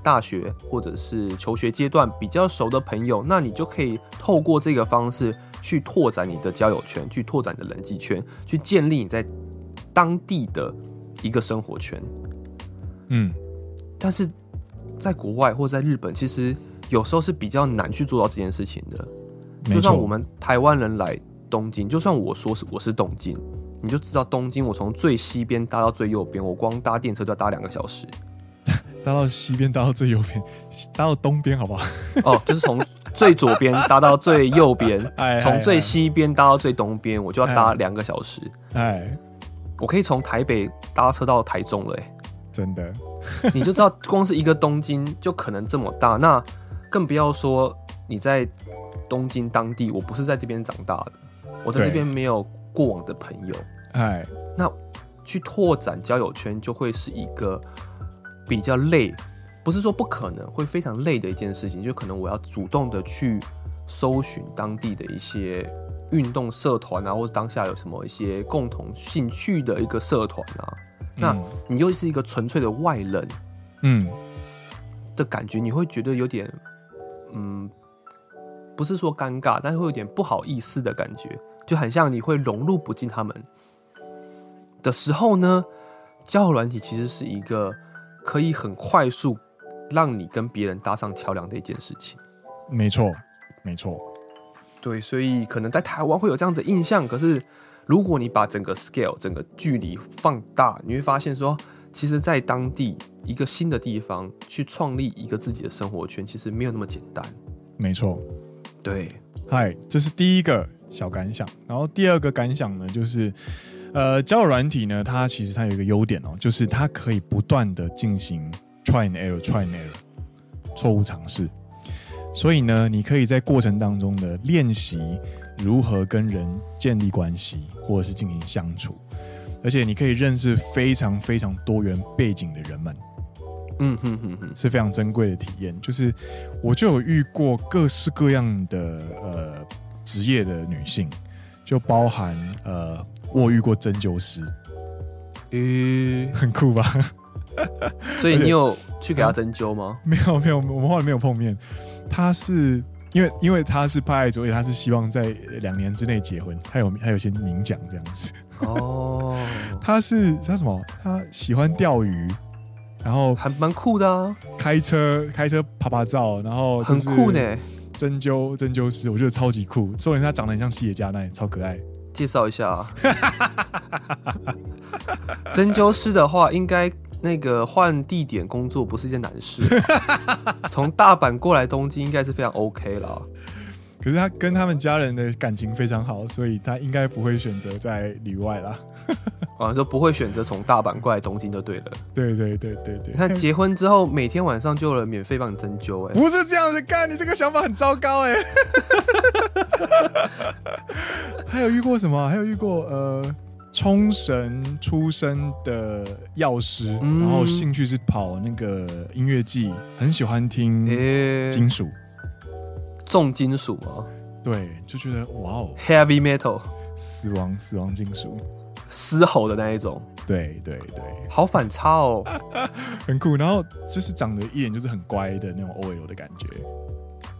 大学或者是求学阶段比较熟的朋友，那你就可以透过这个方式去拓展你的交友圈，去拓展你的人际圈，去建立你在当地的一个生活圈。嗯，但是在国外或在日本，其实有时候是比较难去做到这件事情的。就算我们台湾人来东京，就算我说是我是东京，你就知道东京，我从最西边搭到最右边，我光搭电车就要搭两个小时。搭到西边，搭到最右边，搭到东边，好不好？哦，就是从最左边搭到最右边，从最西边搭到最东边，我就要搭两个小时。哎，我可以从台北搭车到台中了，欸，真的，你就知道，光是一个东京就可能这么大，那更不要说你在东京当地。我不是在这边长大的，我在这边没有过往的朋友。哎，那去拓展交友圈就会是一个比较累，不是说不可能，会非常累的一件事情。就可能我要主动的去搜寻当地的一些运动社团啊，或者当下有什么一些共同兴趣的一个社团啊。那你又是一个纯粹的外人，嗯，的感觉，你会觉得有点，嗯，不是说尴尬，但是会有点不好意思的感觉，就很像你会融入不进他们的时候呢。交友软体其实是一个可以很快速让你跟别人搭上桥梁的一件事情。没错，没错。对，所以可能在台湾会有这样子的印象。可是，如果你把整个 scale、整个距离放大，你会发现说，其实，在当地一个新的地方去创立一个自己的生活圈，其实没有那么简单。没错，对。嗨，这是第一个小感想。然后第二个感想呢，就是，呃，交友软体呢，它其实它有一个优点哦，就是它可以不断的进行 try and error，try and error，错误尝试。所以呢，你可以在过程当中的练习如何跟人建立关系，或者是进行相处，而且你可以认识非常非常多元背景的人们，嗯哼哼哼，是非常珍贵的体验。就是我就有遇过各式各样的呃职业的女性，就包含呃我遇过针灸师，嗯，很酷吧？所以你有去给他针灸吗？没有没有，我们后来没有碰面。他是因为因为他是拍爱，所以他是希望在两年之内结婚。他有他有些明讲这样子哦。他是他什么？他喜欢钓鱼，然后还蛮酷的啊。开车开车拍拍照，然后很酷呢。针灸针灸师，我觉得超级酷。重点他长得很像西野加奈，超可爱。介绍一下啊。针灸师的话，应该。那个换地点工作不是一件难事，从大阪过来东京应该是非常 OK 了。可是他跟他们家人的感情非常好，所以他应该不会选择在里外啦。好像说不会选择从大阪过来东京就对了。对对对对对，你看结婚之后每天晚上就有人免费帮你针灸，哎，不是这样子干，你这个想法很糟糕哎。还有遇过什么？还有遇过呃。冲绳出生的药师，嗯、然后兴趣是跑那个音乐季，很喜欢听金属、欸，重金属啊。对，就觉得哇哦，heavy metal，死亡死亡金属，嘶吼的那一种。对对对，好反差哦，很酷。然后就是长得一脸就是很乖的那种 OL 的感觉。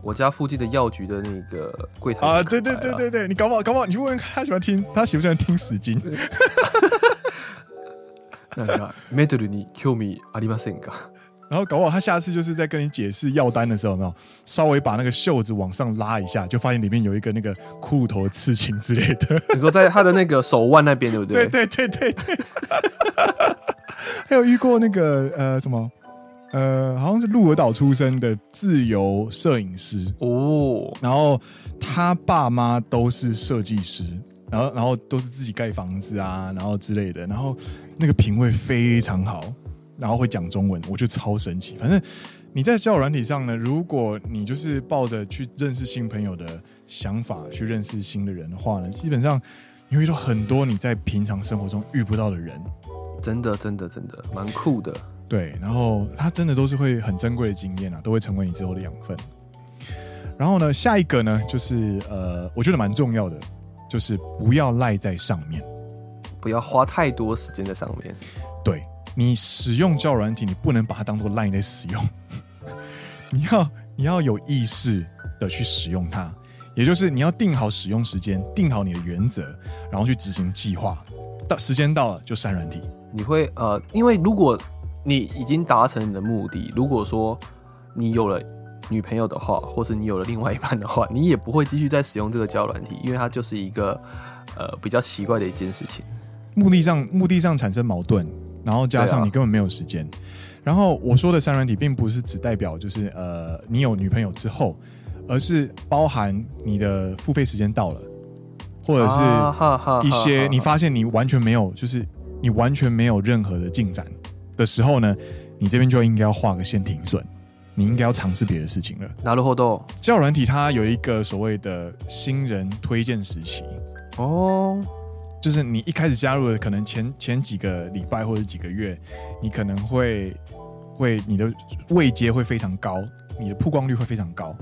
我家附近的药局的那个柜台啊，啊，对对对对对，你搞不好搞不好，你问问他喜欢听，他喜不喜欢听死金？那个 metal に兴味ありませんか？ 然后搞不好他下次就是在跟你解释药单的时候，有没有稍微把那个袖子往上拉一下，就发现里面有一个那个骷髅头的刺青之类的。你说在他的那个手腕那边，对不对？对对对对对。还有遇过那个呃什么？呃，好像是鹿儿岛出生的自由摄影师哦，然后他爸妈都是设计师，然后然后都是自己盖房子啊，然后之类的，然后那个品味非常好，然后会讲中文，我觉得超神奇。反正你在交友软体上呢，如果你就是抱着去认识新朋友的想法去认识新的人的话呢，基本上你会遇到很多你在平常生活中遇不到的人，真的真的真的蛮酷的。对，然后它真的都是会很珍贵的经验啊，都会成为你之后的养分。然后呢，下一个呢，就是呃，我觉得蛮重要的，就是不要赖在上面，不要花太多时间在上面。对，你使用交友软体，你不能把它当做赖在使用，你要你要有意识的去使用它，也就是你要定好使用时间，定好你的原则，然后去执行计划。到时间到了就删软体。你会呃，因为如果你已经达成你的目的。如果说你有了女朋友的话，或是你有了另外一半的话，你也不会继续再使用这个交友软体，因为它就是一个呃比较奇怪的一件事情。目的上，目的上产生矛盾，然后加上你根本没有时间。啊、然后我说的删软体，并不是只代表就是呃你有女朋友之后，而是包含你的付费时间到了，或者是一些你发现你完全没有，就是你完全没有任何的进展。的时候呢，你这边就应该要画个线停损，你应该要尝试别的事情了。なるほど。交友软体它有一个所谓的新人推荐时期哦， 就是你一开始加入的，可能前前几个礼拜或者几个月，你可能会会你的位阶会非常高，你的曝光率会非常高，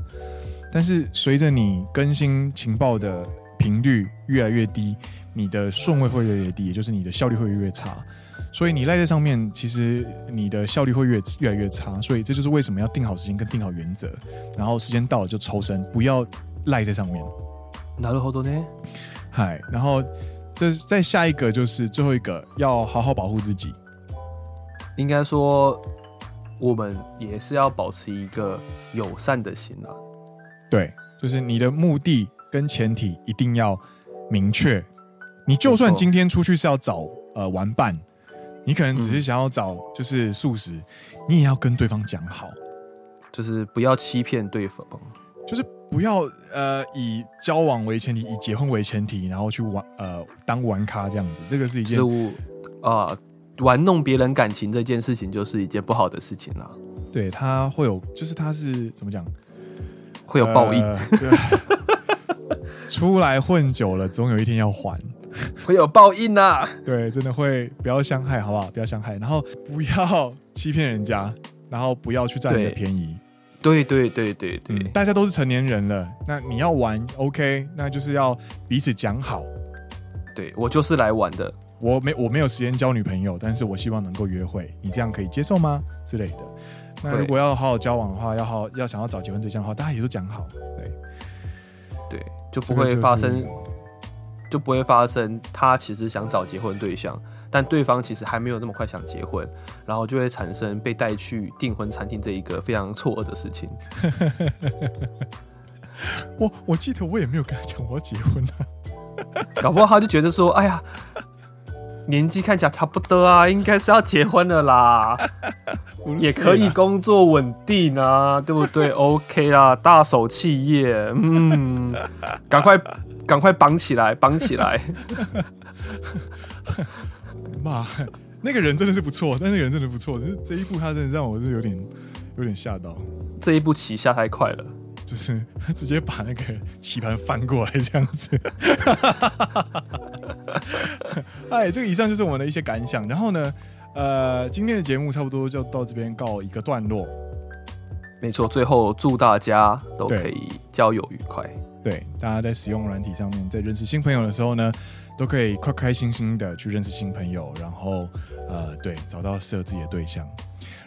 但是随着你更新情报的频率越来越低，你的顺位会越来越低，也就是你的效率会越来越差。所以你赖在上面，其实你的效率会越越来越差。所以这就是为什么要定好时间跟定好原则，然后时间到了就抽身，不要赖在上面。なるほどね。嗨，然后 这再下一个就是最后一个，要好好保护自己。应该说，我们也是要保持一个友善的心啊。对，就是你的目的跟前提一定要明确。你就算今天出去是要找呃玩伴，你可能只是想要找就是素食，嗯、你也要跟对方讲好，就是不要欺骗对方，就是不要呃以交往为前提，以结婚为前提，然后去玩呃当玩咖这样子，这个是一件啊、呃、玩弄别人感情这件事情就是一件不好的事情啦。对，他会有，就是他是怎么讲，会有报应。呃、出来混久了，总有一天要还。会有报应呐、啊，对，真的会不要相害，好不好？不要相害，然后不要欺骗人家，然后不要去占你的便宜。对对对对对、嗯，大家都是成年人了，那你要玩，OK，那就是要彼此讲好。对，我就是来玩的，我没我没有时间交女朋友，但是我希望能够约会，你这样可以接受吗？之类的。那如果要好好交往的话，要好要想要找结婚对象的话，大家也都讲好，对对，就不会发生。就不会发生他其实想找结婚对象，但对方其实还没有那么快想结婚，然后就会产生被带去订婚餐厅这一个非常错愕的事情。我我记得我也没有跟他讲我要结婚啊，搞不好他就觉得说，哎呀，年纪看起来差不多啊，应该是要结婚了啦，也可以工作稳定啊，对不对？OK 啦，大手企业，嗯，赶快。赶快绑起来，绑起来！妈，那个人真的是不错，但那个人真的不错。就是这一步，他真的让我是有点有点吓到。这一步棋下太快了，就是他直接把那个棋盘翻过来这样子。哎，这个以上就是我们的一些感想。然后呢，呃，今天的节目差不多就到这边告一个段落。没错，最后祝大家都可以交友愉快。对，大家在使用软体上面，在认识新朋友的时候呢，都可以快开心心的去认识新朋友，然后呃，对，找到适合自己的对象。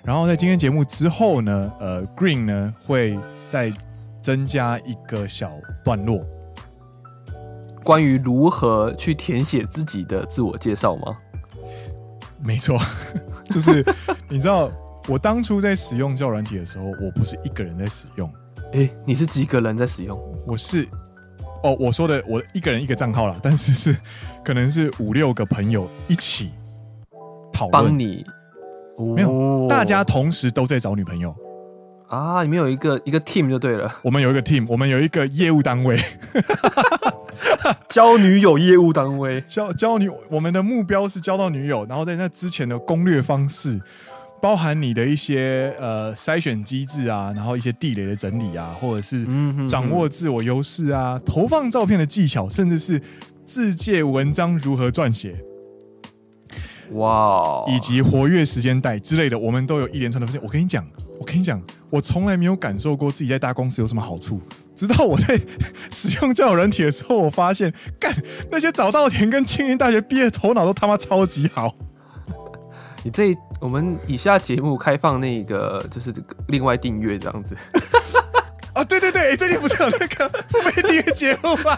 然后在今天节目之后呢，呃，Green 呢会再增加一个小段落，关于如何去填写自己的自我介绍吗？没错，就是你知道，我当初在使用教软体的时候，我不是一个人在使用。哎、欸，你是几个人在使用？我是，哦，我说的我一个人一个账号啦，但是是可能是五六个朋友一起讨论。帮你、哦？没有，大家同时都在找女朋友啊！你们有一个一个 team 就对了。我们有一个 team，我们有一个业务单位，交女友业务单位，交交女，我们的目标是交到女友，然后在那之前的攻略方式。包含你的一些呃筛选机制啊，然后一些地雷的整理啊，或者是掌握自我优势啊，投放照片的技巧，甚至是自介文章如何撰写，哇，以及活跃时间带之类的，我们都有一连串的分析。我跟你讲，我跟你讲，我从来没有感受过自己在大公司有什么好处，直到我在 使用交友软体的时候，我发现，干那些早稻田跟青云大学毕业头脑都他妈超级好。你这我们以下节目开放那个就是另外订阅这样子 哦，对对对，最近不是有那个 付费订阅节目吗？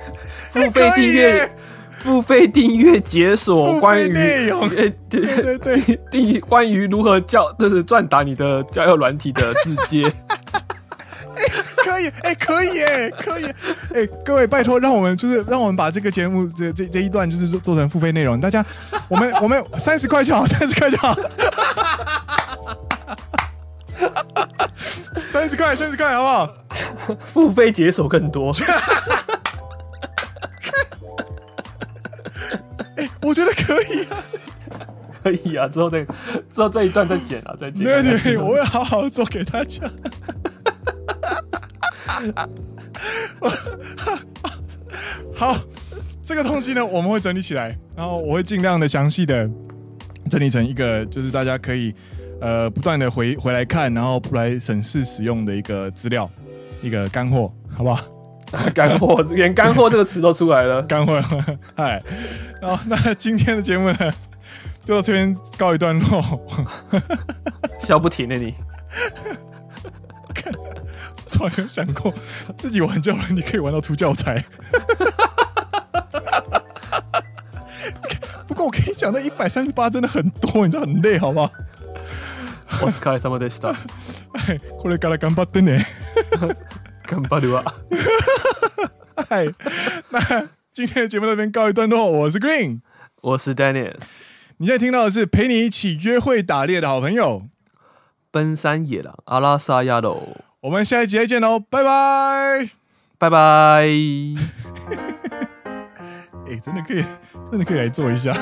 付费订阅，付费订阅解锁关于内容，对对对，订关于如何教就是转达你的交友软体的自介。可以，哎、欸，可以，哎，可以，哎、欸，各位，拜托，让我们就是让我们把这个节目这这这一段就是做做成付费内容，大家，我们我们三十块就好，三十块就好，三十块，三十块，好不好？付费解锁更多。哎、欸，我觉得可以啊，可以啊，之后再之后这一段再剪啊，再剪。没问题，我会好好做给大家。好，这个东西呢，我们会整理起来，然后我会尽量的详细的整理成一个，就是大家可以呃不断的回回来看，然后来审视使用的一个资料，一个干货，好不好？干货，连干货这个词都出来了，干货。嗨，好，那今天的节目呢，就到这边告一段落，笑不停的你。从来没有想过自己玩交友，你可以玩到出教材。不过我跟你讲，那一百三十八真的很多，你知道很累，好不好？ お疲れ様でした。これから顽张ってね。顽张るわ。嗨，那今天的节目到这边告一段落，我是 Green，我是 Dennis。你现在听到的是陪你一起约会打猎的好朋友，奔山野狼阿拉萨亚喽， 我们下一集再见喽，拜拜，拜拜。哎，真的可以，真的可以来做一下。